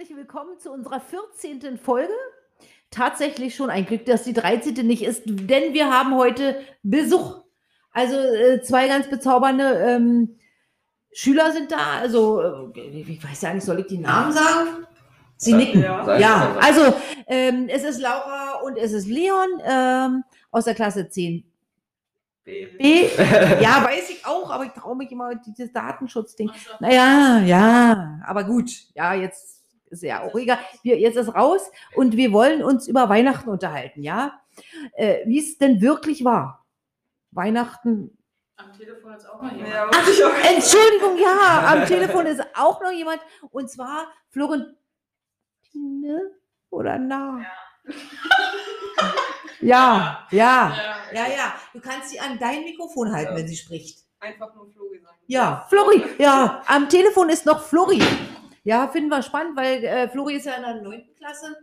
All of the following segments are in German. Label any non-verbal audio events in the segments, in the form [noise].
herzlich willkommen zu unserer 14. Folge. Tatsächlich schon ein Glück, dass die 13. nicht ist, denn wir haben heute Besuch. Also äh, zwei ganz bezaubernde ähm, Schüler sind da. Also, äh, ich weiß ja nicht, soll ich die Namen sagen? Sie nicken. Ja. Ja, also ähm, es ist Laura und es ist Leon ähm, aus der Klasse 10 B. B. Ja, weiß ich auch, aber ich traue mich immer dieses Datenschutzding. Naja, ja, aber gut. Ja, jetzt ist ja auch egal. Wir, jetzt ist raus und wir wollen uns über Weihnachten unterhalten, ja? Äh, Wie es denn wirklich war. Weihnachten. Am Telefon ist auch mal jemand. Ja, auch. Entschuldigung, ja, am Telefon ist auch noch jemand und zwar Florentine oder na? Ja, ja, Ja. ja, ja. Du kannst sie an dein Mikrofon halten, Ja. wenn sie spricht. Einfach nur Flo gesagt. Ja, Flori, ja, am Telefon ist noch Flori. Ja, finden wir spannend, weil äh, Flori ist ja in der 9. Klasse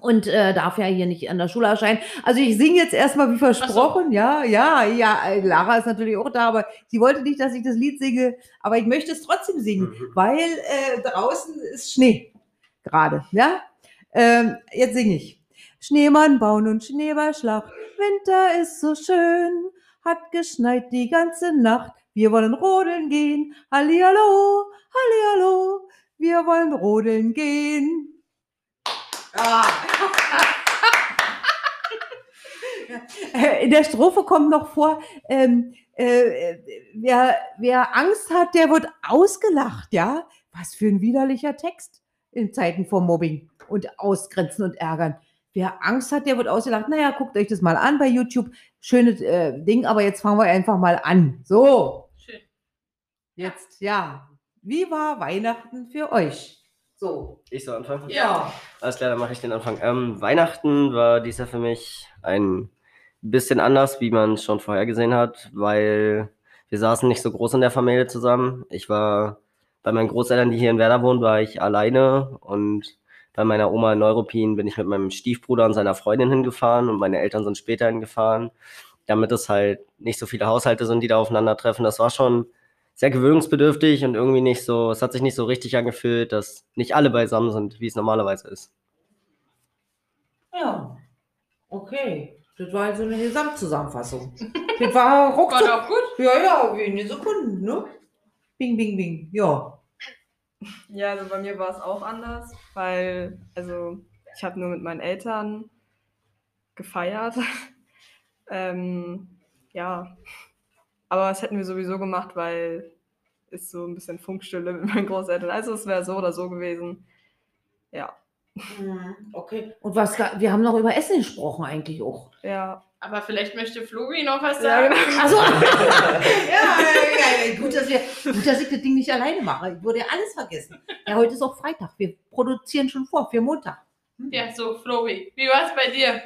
und äh, darf ja hier nicht an der Schule erscheinen. Also ich singe jetzt erstmal wie versprochen, ja, ja, ja. äh, Lara ist natürlich auch da, aber sie wollte nicht, dass ich das Lied singe, aber ich möchte es trotzdem singen, Mhm. weil äh, draußen ist Schnee gerade, ja. Ähm, jetzt singe ich. Schneemann bauen und Schneeballschlag, Winter ist so schön, hat geschneit die ganze Nacht. Wir wollen rodeln gehen. Hallihallo, hallihallo, wir wollen rodeln gehen. Ah. [laughs] Äh, In der Strophe kommt noch vor, ähm, äh, wer, wer Angst hat, der wird ausgelacht, ja? Was für ein widerlicher Text in Zeiten von Mobbing und Ausgrenzen und Ärgern. Wer Angst hat, der wird ausgelacht. Naja, guckt euch das mal an bei YouTube. Schönes äh, Ding, aber jetzt fangen wir einfach mal an. So, Schön. jetzt, ja. Wie war Weihnachten für euch? So. Ich soll anfangen? Ja. Alles klar, dann mache ich den Anfang. Ähm, Weihnachten war dies Jahr für mich ein bisschen anders, wie man es schon vorher gesehen hat, weil wir saßen nicht so groß in der Familie zusammen. Ich war bei meinen Großeltern, die hier in Werder wohnen, war ich alleine und bei meiner Oma in Neuruppin bin ich mit meinem Stiefbruder und seiner Freundin hingefahren und meine Eltern sind später hingefahren, damit es halt nicht so viele Haushalte sind, die da aufeinandertreffen. Das war schon sehr gewöhnungsbedürftig und irgendwie nicht so, es hat sich nicht so richtig angefühlt, dass nicht alle beisammen sind, wie es normalerweise ist. Ja. Okay. Das war also eine Gesamtzusammenfassung. Das war [laughs] ruckzuck. War doch gut. Ja, ja, wenige Sekunden, ne? Bing, bing, bing. Ja. Ja, also bei mir war es auch anders, weil, also ich habe nur mit meinen Eltern gefeiert. [laughs] ähm, ja, aber das hätten wir sowieso gemacht, weil ist so ein bisschen Funkstille mit meinen Großeltern. Also es wäre so oder so gewesen. Ja, Mhm, Okay. Und was, wir haben noch über Essen gesprochen eigentlich auch. ja, Aber vielleicht möchte Flori noch was ja sagen. genau. Also, [laughs] ja, ja, ja, gut, dass wir, gut, dass ich das Ding nicht alleine mache. Ich würde ja alles vergessen. Ja, heute ist auch Freitag. Wir produzieren schon vor für Montag. Ja, so, Flori. Wie war es bei dir?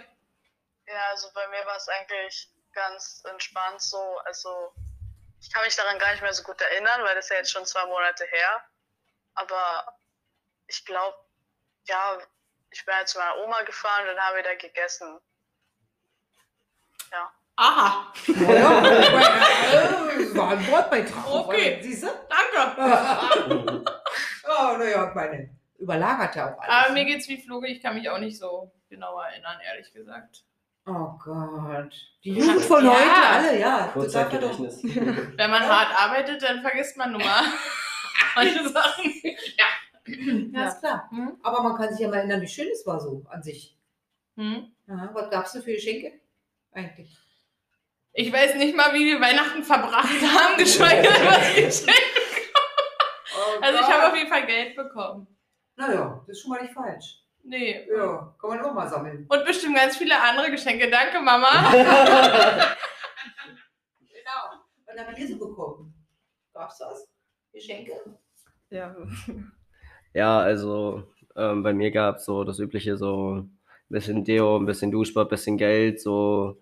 Ja, also bei mir war es eigentlich ganz entspannt so. Also ich kann mich daran gar nicht mehr so gut erinnern, weil das ist ja jetzt schon zwei Monate her. Aber ich glaube, ja, ich bin halt zu meiner Oma gefahren und dann haben wir da gegessen. Aha, Ja, ja. War ein Wortbeitrag. Okay. Siehst du? danke. Oh, naja, ich meine, überlagert ja auch alles. Aber mir geht's wie Flori, ich kann mich auch nicht so genau erinnern, ehrlich gesagt. Oh Gott. Die Jugend von Ja. heute, alle, ja. Total verdammt. Kurzzeitgedächtnis. [laughs] Wenn man hart arbeitet, dann vergisst man nun mal [laughs] manche Sachen. Ja. Ja, ist klar. Hm? Aber man kann sich ja mal erinnern, wie schön es war so an sich. Hm? Aha, was gab es denn für Geschenke? Eigentlich. Ich weiß nicht mal, wie wir Weihnachten verbracht haben, geschweige denn, was ich [laughs] geschenkt Also ich habe auf jeden Fall Geld bekommen. Naja, das ist schon mal nicht falsch. Nee. Ja, kann man auch mal sammeln. Und bestimmt ganz viele andere Geschenke. Danke, Mama. [laughs] Genau. Was habt ihr so bekommen? Gab's das? Geschenke? ja. Ja, also ähm, bei mir gab es so das übliche, so ein bisschen Deo, ein bisschen Duschbad, ein bisschen Geld, so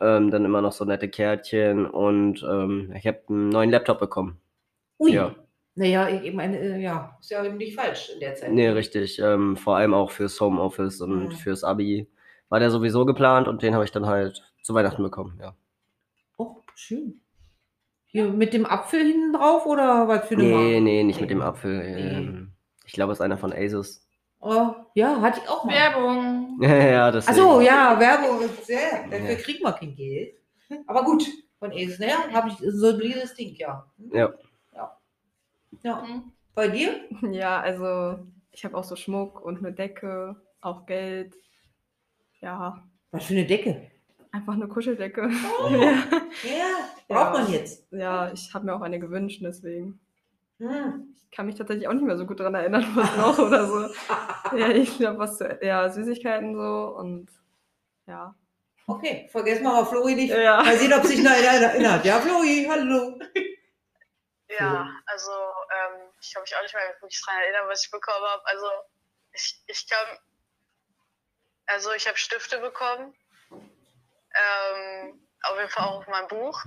ähm, dann immer noch so nette Kärtchen und ähm, ich habe einen neuen Laptop bekommen. Ui. Ja. Naja, ich meine, äh, ja, ist ja eben nicht falsch in der Zeit. Nee, richtig. Ähm, vor allem auch fürs Homeoffice und Mhm. fürs Abi war der sowieso geplant und den habe ich dann halt zu Weihnachten bekommen, ja. Oh, schön. Hier mit dem Apfel hinten drauf oder was für eine Nee, Marke? nee, nicht mit dem Apfel. Ähm, Ich glaube, es ist einer von Asus. Oh, ja, hatte ich auch mal. Werbung. [laughs] ja, das. Achso, ja, Werbung ist ja, dafür Ja. kriegt man kein Geld. Aber gut, von naja, habe ich so ein solides Ding, ja. Ja. Ja. ja. Hm. Bei dir? [laughs] Ja, also ich habe auch so Schmuck und eine Decke, auch Geld. Ja, Was für eine Decke. einfach eine Kuscheldecke. Oh. [laughs] Ja. Ja, braucht Ja. man jetzt. ja, ich habe mir auch eine gewünscht, deswegen. Hm. Ich kann mich tatsächlich auch nicht mehr so gut daran erinnern, [laughs] was noch oder so. Ja, ich glaube, was zu, ja, Süßigkeiten so und ja. Okay, vergessen wir mal Flori nicht. Ja. Mal sehen, ob sich noch einer erinnert. Ja, Flori, hallo. Ja, also ähm, ich kann mich auch nicht mehr wirklich daran erinnern, was ich bekommen habe. Also ich, ich kann, also ich habe Stifte bekommen, ähm, auf jeden Fall auch auf mein Buch,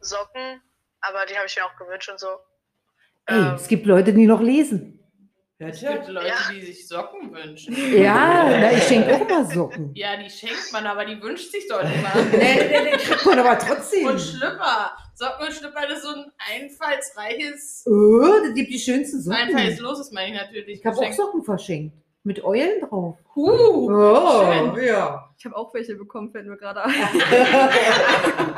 Socken, aber die habe ich mir auch gewünscht und so. Ey, Ähm, es gibt Leute, die noch lesen. Es gibt? Leute, Ja. die sich Socken wünschen. Ja, na, ich schenke auch mal Socken. Ja, die schenkt man, aber die wünscht sich doch immer. [laughs] Nee, nee, nee, kriegt man aber trotzdem. Und Schlüpper. Socken und Schlüpper, das ist so ein einfallsreiches, Oh, das gibt die schönsten Socken. einfallsloses, meine ich natürlich. Ich habe auch. Socken verschenkt. Mit Eulen drauf. Huh, Oh, schön. ja. Ich habe auch welche bekommen, fällt mir gerade ein. [laughs] [laughs]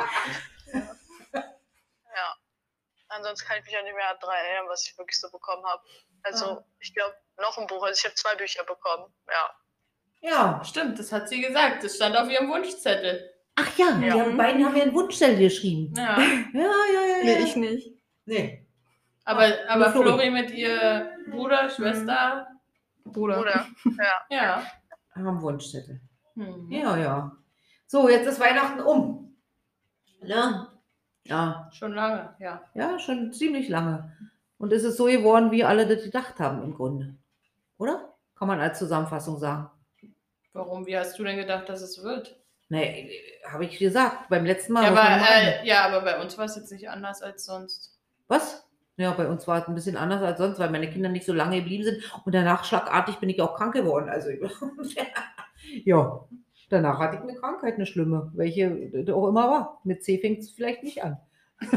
Ja. Ansonsten kann ich mich auch nicht mehr daran erinnern, was ich wirklich so bekommen habe. Also Ah. ich glaube, noch ein Buch. Also ich habe zwei Bücher bekommen. Ja. ja. Stimmt, das hat sie gesagt. Das stand auf ihrem Wunschzettel. Ach ja, die Ja. haben, beiden haben ja einen Wunschzettel geschrieben. Ja. Ja, [laughs] ja, ja. ja. Nee, ich nicht. Nee. Aber, aber Flori. Flori mit ihr Bruder, Schwester, Bruder. Oder? [laughs] Ja. ja. Haben Wunschzettel. Hm. Ja, ja. So, jetzt ist Weihnachten um. Ne? Ja, Schon lange, ja. ja, schon ziemlich lange. Und es ist so geworden, wie alle das gedacht haben im Grunde. Oder? Kann man als Zusammenfassung sagen. Warum? Wie hast du denn gedacht, dass es wird? Nee, habe ich gesagt. Beim letzten Mal. Ja, aber, äh, ja, aber bei uns war es jetzt nicht anders als sonst. Was? Ja, bei uns war es ein bisschen anders als sonst, weil meine Kinder nicht so lange geblieben sind. Und danach schlagartig bin ich auch krank geworden. Also, [laughs] ja, danach hatte ich eine Krankheit, eine schlimme, welche auch immer war. Mit C fängt es vielleicht nicht an. [laughs]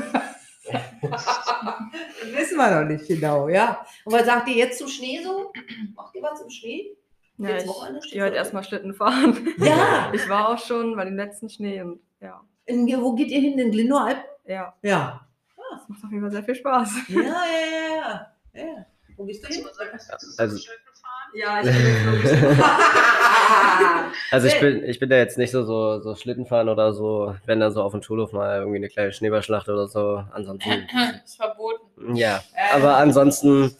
Wissen wir noch nicht genau, ja. Und was sagt ihr jetzt zum Schnee so? Macht ihr was zum Schnee? Ja, Jetzt ich gehe heute erstmal Schlitten fahren. Ja. [laughs] Ich war auch schon bei dem letzten Schnee und ja. In, wo geht ihr hin? In Glendoalp? Ja, Ja. das macht auf jeden Fall sehr viel Spaß. Ja, ja, ja, ja. ja. Wo gehst du hin? Also-. Ja, ich bin jetzt [laughs] Also ich Sehr- bin, ich bin da jetzt nicht so, so, so Schlittenfahren oder so, wenn dann so auf dem Schulhof mal irgendwie eine kleine Schneeballschlacht oder so. Ansonsten, [laughs] ist verboten. ja. Äh. Aber ansonsten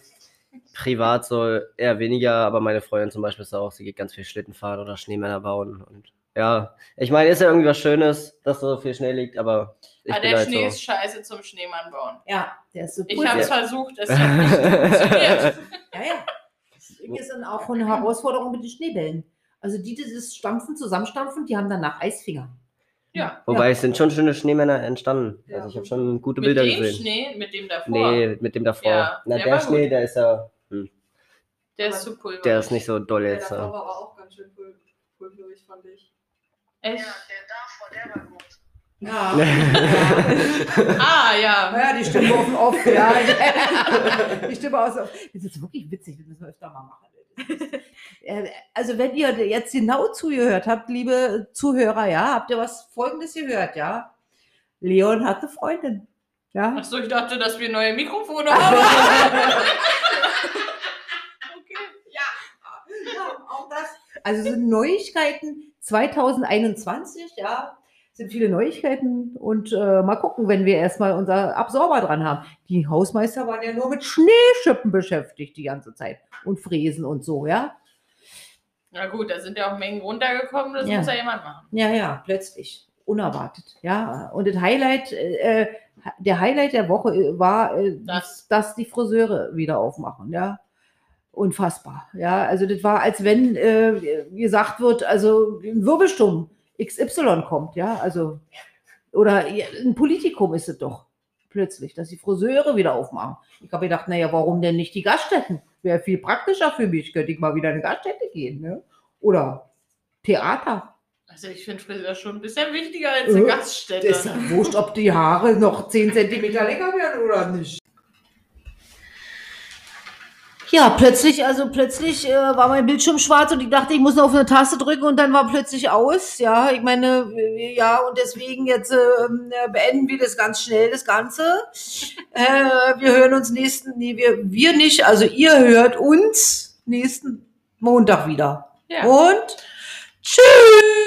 privat so eher weniger, aber meine Freundin zum Beispiel ist auch, sie geht ganz viel Schlitten fahren oder Schneemänner bauen und ja. Ich meine, ist ja irgendwie was Schönes, dass so viel Schnee liegt, aber ich Aber bin der halt Schnee so. ist scheiße zum Schneemann bauen. Ja, der ist so Ich habe es ja, versucht, es [laughs] hat nicht funktioniert. ja. Das ist dann auch eine Herausforderung mit den Schneebällen. Also die, die das Stampfen, zusammenstampfen, die haben danach Eisfinger. Ja. Wobei es sind schon schöne Schneemänner entstanden. Ja. Also ich habe schon gute Mit Bilder dem gesehen. Schnee, mit dem davor. Nee, mit dem davor. Ja, Na, der der, Schnee, gut. der ist ja, hm, Der ist zu pulverig. der ist nicht so doll Der jetzt. davor Ja. war aber auch ganz schön pul- pulverig, fand ich. Ja, Echt? der davor, der war gut. Ja. ja. [laughs] [laughs] Ah, ja. Ja, die Stimme auf dem Off, ja. [laughs] Die Stimme aus dem. Das ist wirklich witzig, das müssen wir öfter mal machen. Äh, Also wenn ihr jetzt genau zugehört habt, liebe Zuhörer, ja, habt ihr was Folgendes gehört, ja? Leon hatte Freundin. Ja. Achso, ich dachte, dass wir neue Mikrofone [laughs] haben. okay. Ja, auch das. Also sind Neuigkeiten 2021, ja, sind viele Neuigkeiten und äh, mal gucken, wenn wir erstmal unser Absorber dran haben. Die Hausmeister waren ja nur mit Schneeschippen beschäftigt die ganze Zeit und Fräsen und so, ja. Na gut, da sind ja auch Mengen runtergekommen, das Ja. muss ja jemand machen. Ja, ja, plötzlich, unerwartet, ja. Und das Highlight, äh, der Highlight der Woche äh, war, äh, Das. dass die Friseure wieder aufmachen, ja. Unfassbar, ja. Also das war, als wenn äh, gesagt wird, also ein Wirbelsturm XY kommt, ja. Also, oder ein Politikum ist es doch plötzlich, dass die Friseure wieder aufmachen. Ich habe gedacht, naja, warum denn nicht die Gaststätten? Wäre viel praktischer für mich, könnte ich mal wieder in eine Gaststätte gehen, ne? Oder Theater. Also ich finde Friseur schon ein bisschen wichtiger als eine Äh, Gaststätte. Ist ja wurscht, ob die Haare noch 10 cm länger werden oder nicht. Ja, plötzlich, also plötzlich äh, war mein Bildschirm schwarz und ich dachte, ich muss noch auf eine Taste drücken und dann war plötzlich aus. Ja, ich meine, äh, ja, und deswegen jetzt ähm, äh, beenden wir das ganz schnell, das Ganze. Äh, wir hören uns nächsten, nee, wir, wir nicht, also ihr hört uns nächsten Montag wieder. Ja. Und tschüss!